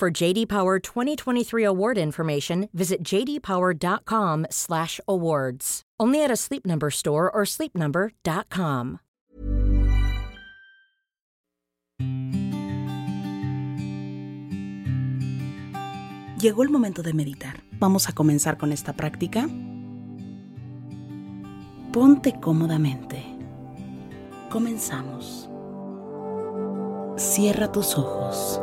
For JD Power 2023 award information, visit jdpower.com/awards. Only at a Sleep Number store or sleepnumber.com. Llegó el momento de meditar. Vamos a comenzar con esta práctica. Ponte cómodamente. Comenzamos. Cierra tus ojos.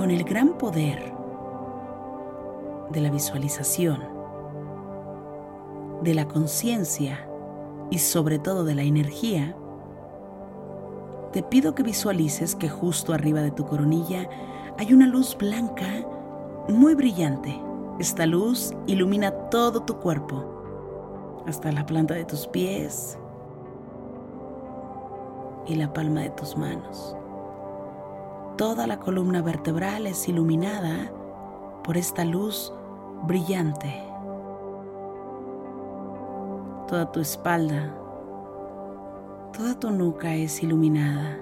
Con el gran poder de la visualización, de la conciencia y sobre todo de la energía, te pido que visualices que justo arriba de tu coronilla hay una luz blanca muy brillante. Esta luz ilumina todo tu cuerpo, hasta la planta de tus pies y la palma de tus manos. Toda la columna vertebral es iluminada por esta luz brillante. Toda tu espalda, toda tu nuca es iluminada.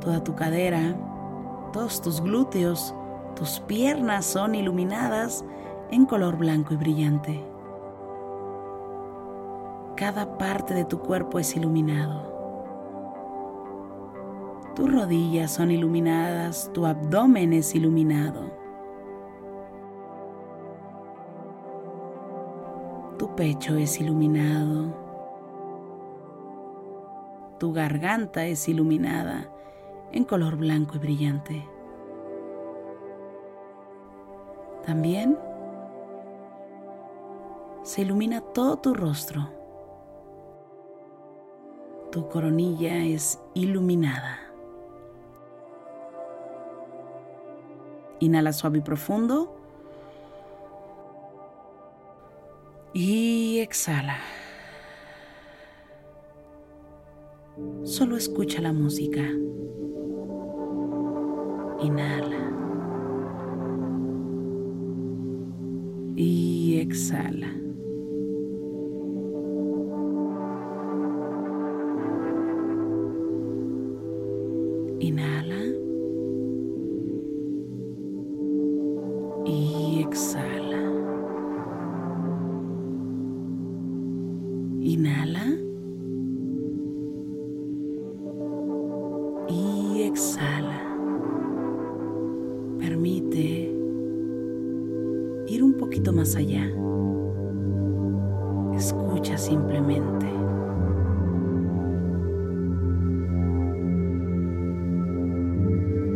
Toda tu cadera, todos tus glúteos, tus piernas son iluminadas en color blanco y brillante. Cada parte de tu cuerpo es iluminado. Tus rodillas son iluminadas, tu abdomen es iluminado. Tu pecho es iluminado. Tu garganta es iluminada en color blanco y brillante. También se ilumina todo tu rostro. Tu coronilla es iluminada. Inhala suave y profundo. Y exhala. Solo escucha la música. Inhala. Y exhala.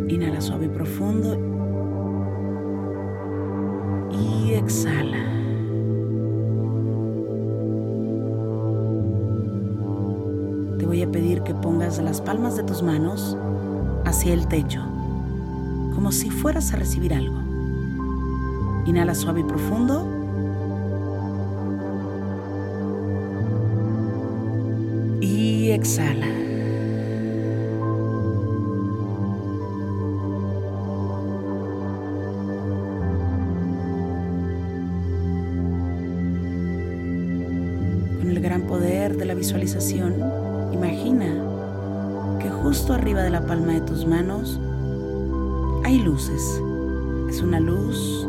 Inhala suave y profundo. Y exhala. Te voy a pedir que pongas las palmas de tus manos hacia el techo, como si fueras a recibir algo. Inhala suave y profundo. Con el gran poder de la visualización, imagina que justo arriba de la palma de tus manos hay luces. Es una luz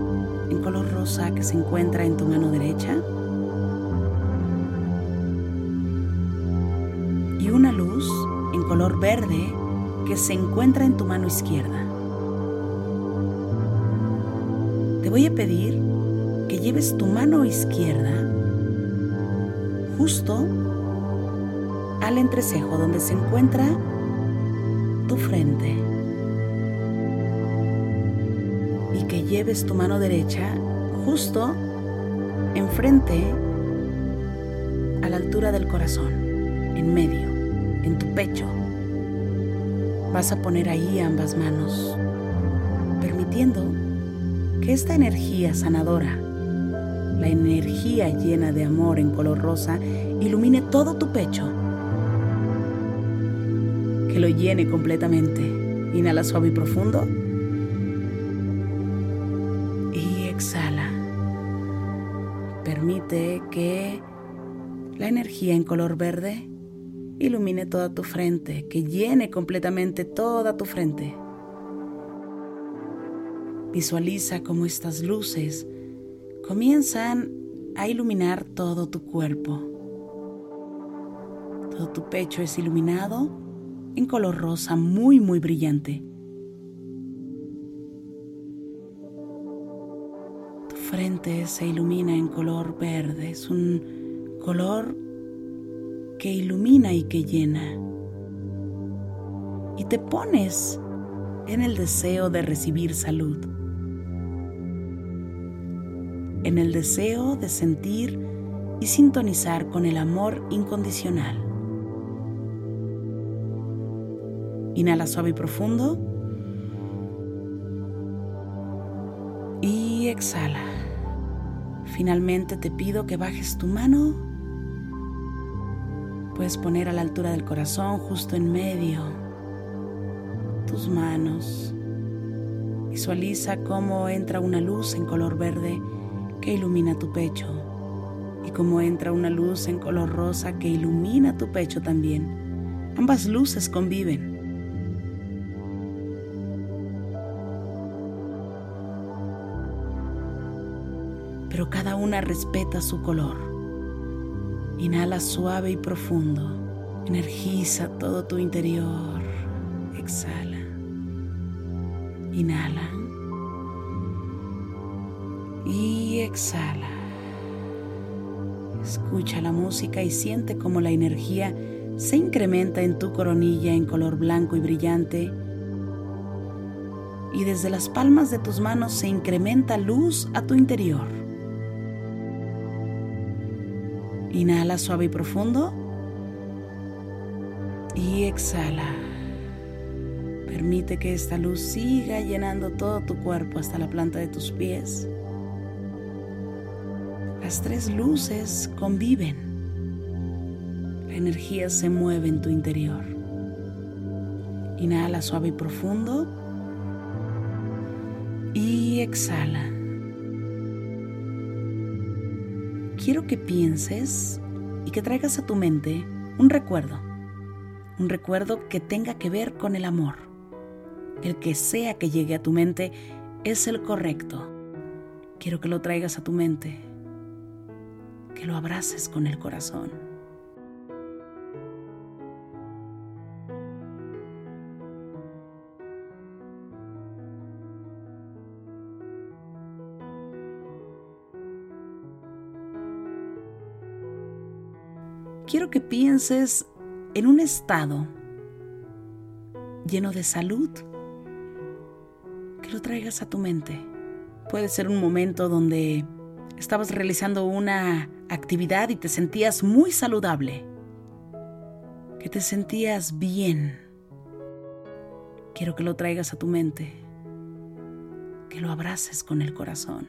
en color rosa que se encuentra en tu mano derecha. Color verde que se encuentra en tu mano izquierda. Te voy a pedir que lleves tu mano izquierda justo al entrecejo donde se encuentra tu frente y que lleves tu mano derecha justo enfrente a la altura del corazón, en medio, en tu pecho. Vas a poner ahí ambas manos, permitiendo que esta energía sanadora, la energía llena de amor en color rosa, ilumine todo tu pecho. Que lo llene completamente. Inhala suave y profundo. Y exhala. Permite que la energía en color verde ilumine toda tu frente, que llene completamente toda tu frente. Visualiza cómo estas luces comienzan a iluminar todo tu cuerpo. Todo tu pecho es iluminado en color rosa muy muy brillante. Tu frente se ilumina en color verde, es un color que ilumina y que llena. Y te pones en el deseo de recibir salud, en el deseo de sentir y sintonizar con el amor incondicional. Inhala suave y profundo. Y exhala. Finalmente te pido que bajes tu mano Puedes poner a la altura del corazón, justo en medio, tus manos. Visualiza cómo entra una luz en color verde que ilumina tu pecho y cómo entra una luz en color rosa que ilumina tu pecho también. Ambas luces conviven. Pero cada una respeta su color. Inhala suave y profundo. Energiza todo tu interior. Exhala. Inhala. Y exhala. Escucha la música y siente cómo la energía se incrementa en tu coronilla en color blanco y brillante. Y desde las palmas de tus manos se incrementa luz a tu interior. Inhala suave y profundo. Y exhala. Permite que esta luz siga llenando todo tu cuerpo hasta la planta de tus pies. Las tres luces conviven. La energía se mueve en tu interior. Inhala suave y profundo. Y exhala. Quiero que pienses y que traigas a tu mente un recuerdo, un recuerdo que tenga que ver con el amor. El que sea que llegue a tu mente es el correcto. Quiero que lo traigas a tu mente, que lo abraces con el corazón. Quiero que pienses en un estado lleno de salud, que lo traigas a tu mente. Puede ser un momento donde estabas realizando una actividad y te sentías muy saludable, que te sentías bien. Quiero que lo traigas a tu mente, que lo abraces con el corazón.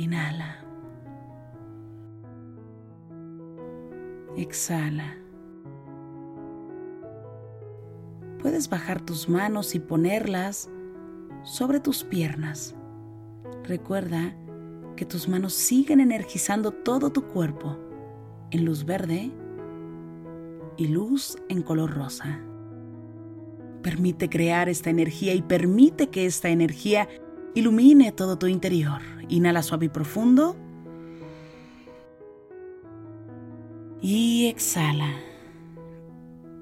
Inhala. Exhala. Puedes bajar tus manos y ponerlas sobre tus piernas. Recuerda que tus manos siguen energizando todo tu cuerpo en luz verde y luz en color rosa. Permite crear esta energía y permite que esta energía ilumine todo tu interior. Inhala suave y profundo. Y exhala.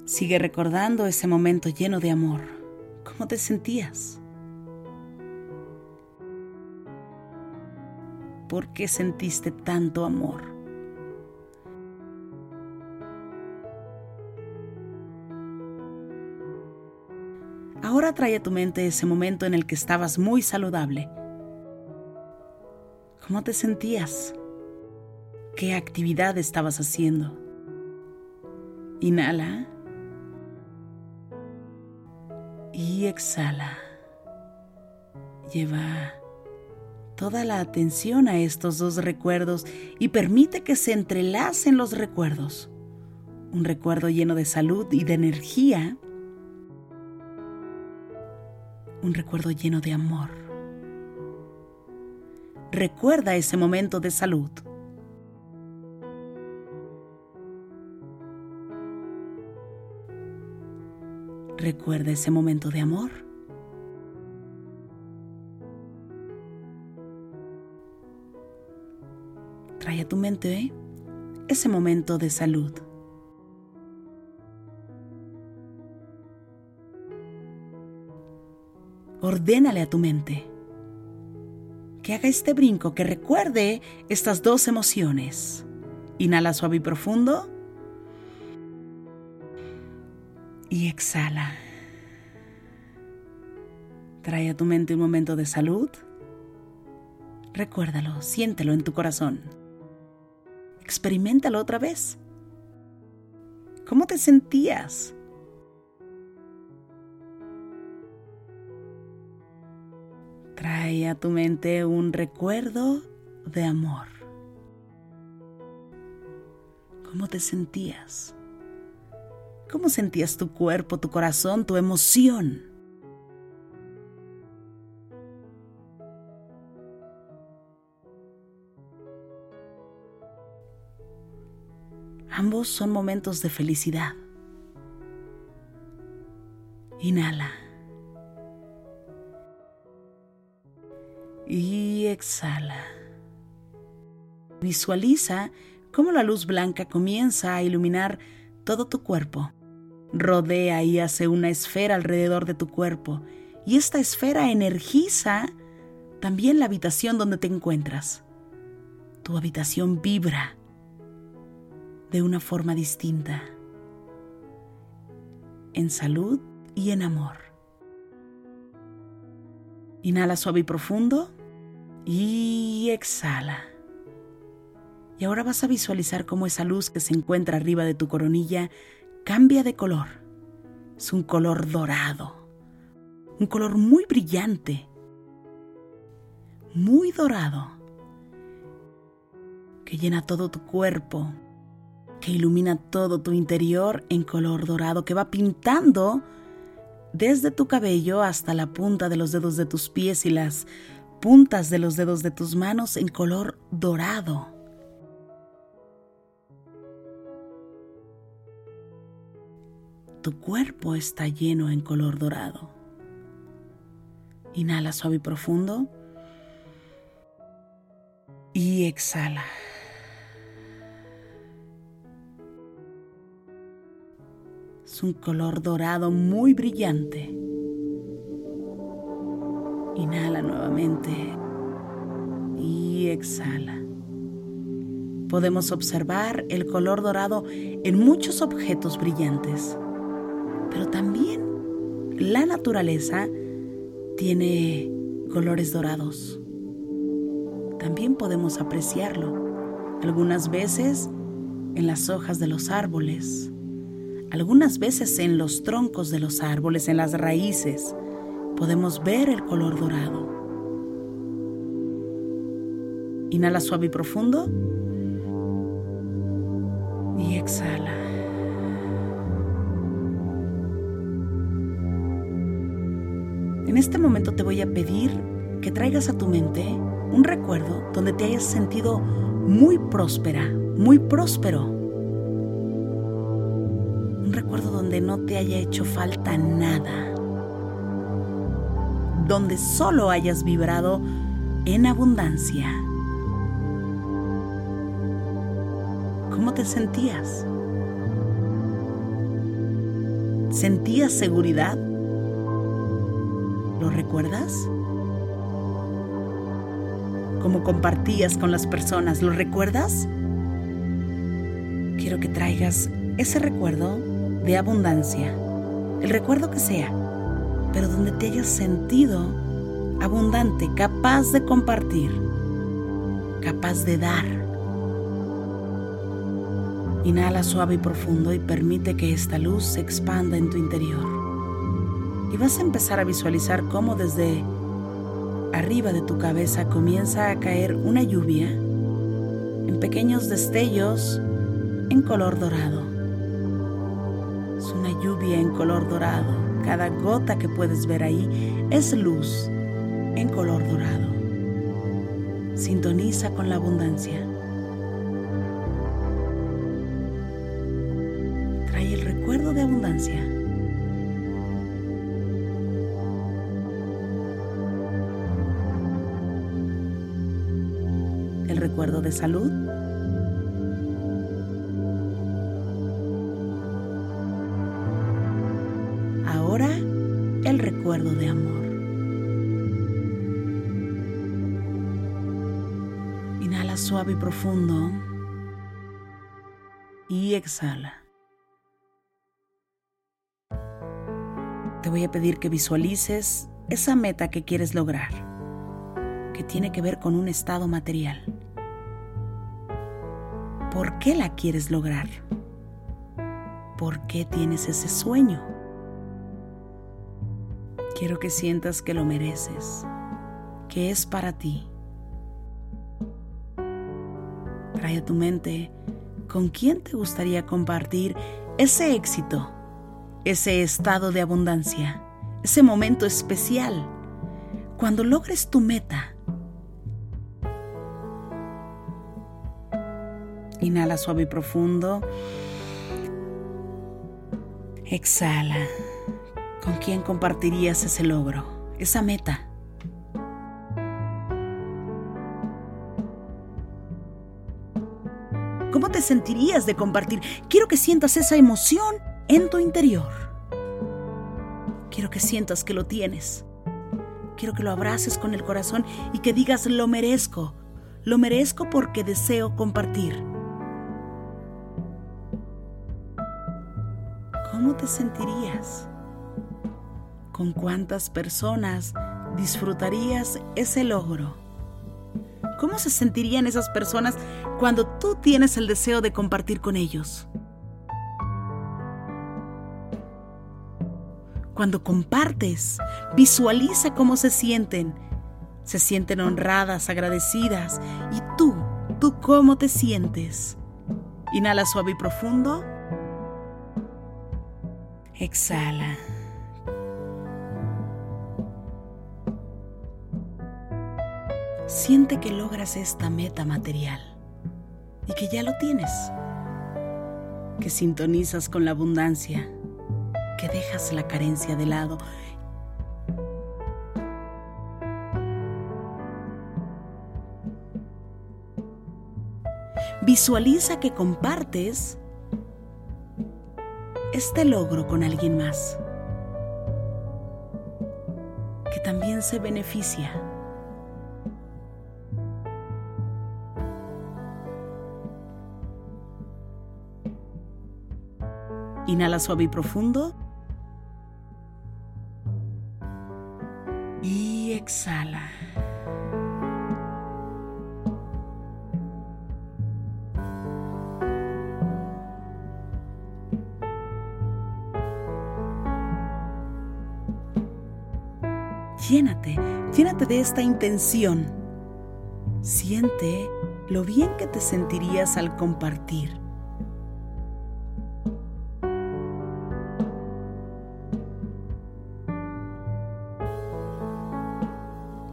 Sigue recordando ese momento lleno de amor. ¿Cómo te sentías? ¿Por qué sentiste tanto amor? Ahora trae a tu mente ese momento en el que estabas muy saludable. ¿Cómo te sentías? ¿Qué actividad estabas haciendo? Inhala. Y exhala. Lleva toda la atención a estos dos recuerdos y permite que se entrelacen los recuerdos. Un recuerdo lleno de salud y de energía un recuerdo lleno de amor. Recuerda ese momento de salud. Recuerda ese momento de amor. Trae a tu mente ese momento de salud. ordénale a tu mente que haga este brinco, que recuerde estas dos emociones. Inhala suave y profundo. Y exhala. Trae a tu mente un momento de salud. Recuérdalo, siéntelo en tu corazón. Experimentalo otra vez. ¿Cómo te sentías? Trae a tu mente un recuerdo de amor. ¿Cómo te sentías? ¿Cómo sentías tu cuerpo, tu corazón, tu emoción? Ambos son momentos de felicidad. Inhala. Y exhala. Visualiza cómo la luz blanca comienza a iluminar todo tu cuerpo. Rodea y hace una esfera alrededor de tu cuerpo y esta esfera energiza también la habitación donde te encuentras. Tu habitación vibra de una forma distinta, en salud y en amor. Inhala suave y profundo y exhala. Y ahora vas a visualizar cómo esa luz que se encuentra arriba de tu coronilla cambia de color. Es un color dorado, un color muy brillante, muy dorado, que llena todo tu cuerpo, que ilumina todo tu interior en color dorado, que va pintando desde tu cabello hasta la punta de los dedos de tus pies y las puntas de los dedos de tus manos en color dorado. Tu cuerpo está lleno en color dorado. Inhala suave y profundo. Y exhala. Es un color dorado muy brillante. Inhala nuevamente y exhala. Podemos observar el color dorado en muchos objetos brillantes, pero también la naturaleza tiene colores dorados. También podemos apreciarlo algunas veces en las hojas de los árboles, algunas veces en los troncos de los árboles, en las raíces, podemos ver el color dorado. Inhala suave y profundo. Y exhala. En este momento te voy a pedir que traigas a tu mente un recuerdo donde te hayas sentido muy próspera, muy próspero. Un recuerdo donde no te haya hecho falta nada donde solo hayas vibrado en abundancia. ¿Cómo te sentías? ¿Sentías seguridad? ¿Lo recuerdas? ¿Cómo compartías con las personas? ¿Lo recuerdas? Quiero que traigas ese recuerdo de abundancia, el recuerdo que sea, pero donde te hayas sentido abundante, capaz de compartir, capaz de dar. Inhala suave y profundo y permite que esta luz se expanda en tu interior. Y vas a empezar a visualizar cómo desde arriba de tu cabeza comienza a caer una lluvia en pequeños destellos en color dorado. Es una lluvia en color dorado. Cada gota que puedes ver ahí es luz en color dorado. Sintoniza con la abundancia. Trae el recuerdo de abundancia. El recuerdo de salud. De amor. Inhala suave y profundo y exhala. Te voy a pedir que visualices esa meta que quieres lograr, que tiene que ver con un estado material. ¿Por qué la quieres lograr? ¿Por qué tienes ese sueño? Quiero que sientas que lo mereces, que es para ti. Trae a tu mente con quién te gustaría compartir ese éxito, ese estado de abundancia, ese momento especial, cuando logres tu meta. Inhala suave y profundo. Exhala. ¿Con quién compartirías ese logro, esa meta? ¿Cómo te sentirías de compartir? Quiero que sientas esa emoción en tu interior. Quiero que sientas que lo tienes. Quiero que lo abraces con el corazón y que digas lo merezco. Lo merezco porque deseo compartir. ¿Cómo te sentirías? ¿Con cuántas personas disfrutarías ese logro? ¿Cómo se sentirían esas personas cuando tú tienes el deseo de compartir con ellos? Cuando compartes, visualiza cómo se sienten. Se sienten honradas, agradecidas. ¿Y tú? ¿Tú cómo te sientes? Inhala suave y profundo. Exhala. Siente que logras esta meta material y que ya lo tienes, que sintonizas con la abundancia, que dejas la carencia de lado. Visualiza que compartes este logro con alguien más, que también se beneficia. Inhala suave y profundo. Y exhala. Llénate, llénate de esta intención. Siente lo bien que te sentirías al compartir.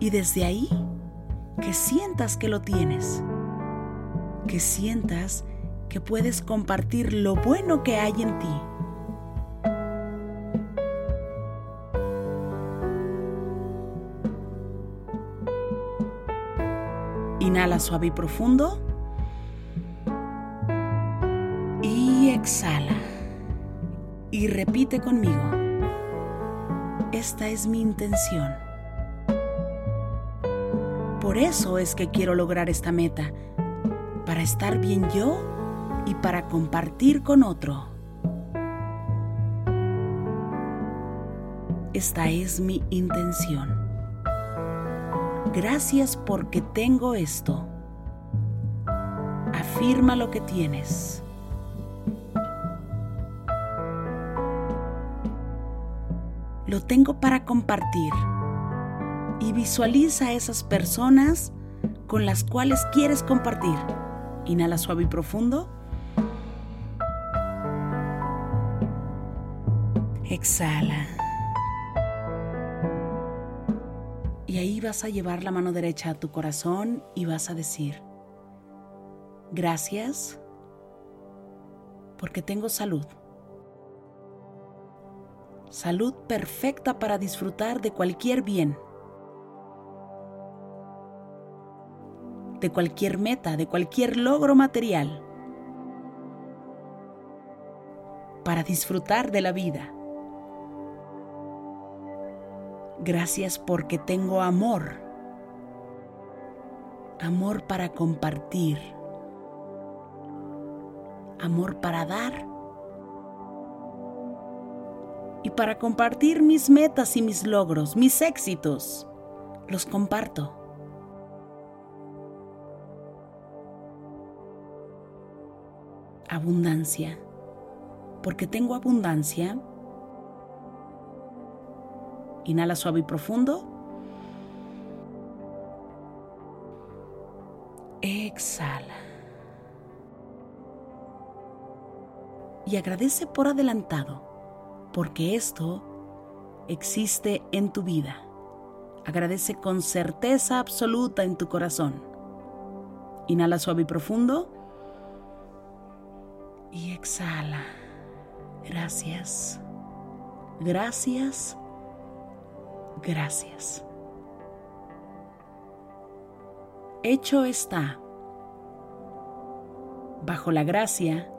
Y desde ahí, que sientas que lo tienes, que sientas que puedes compartir lo bueno que hay en ti. Inhala suave y profundo. Y exhala. Y repite conmigo. Esta es mi intención. Por eso es que quiero lograr esta meta. Para estar bien yo y para compartir con otro. Esta es mi intención. Gracias porque tengo esto. Afirma lo que tienes. Lo tengo para compartir. Y visualiza a esas personas con las cuales quieres compartir. Inhala suave y profundo. Exhala. Y ahí vas a llevar la mano derecha a tu corazón y vas a decir, gracias porque tengo salud. Salud perfecta para disfrutar de cualquier bien, de cualquier meta, de cualquier logro material, para disfrutar de la vida. Gracias porque tengo amor. Amor para compartir. Amor para dar. Y para compartir mis metas y mis logros, mis éxitos, los comparto. Abundancia. Porque tengo abundancia Inhala suave y profundo. Exhala. Y agradece por adelantado, porque esto existe en tu vida. Agradece con certeza absoluta en tu corazón. Inhala suave y profundo. Y exhala. Gracias. Gracias gracias. Hecho está, bajo la gracia,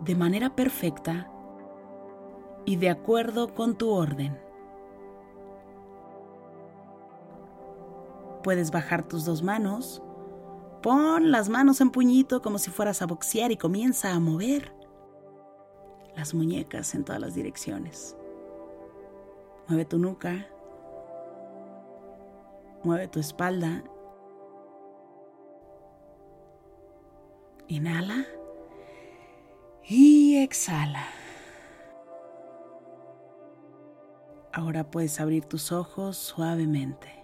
de manera perfecta y de acuerdo con tu orden. Puedes bajar tus dos manos, pon las manos en puñito como si fueras a boxear y comienza a mover las muñecas en todas las direcciones. Mueve tu nuca. Mueve tu espalda. Inhala. Y exhala. Ahora puedes abrir tus ojos suavemente.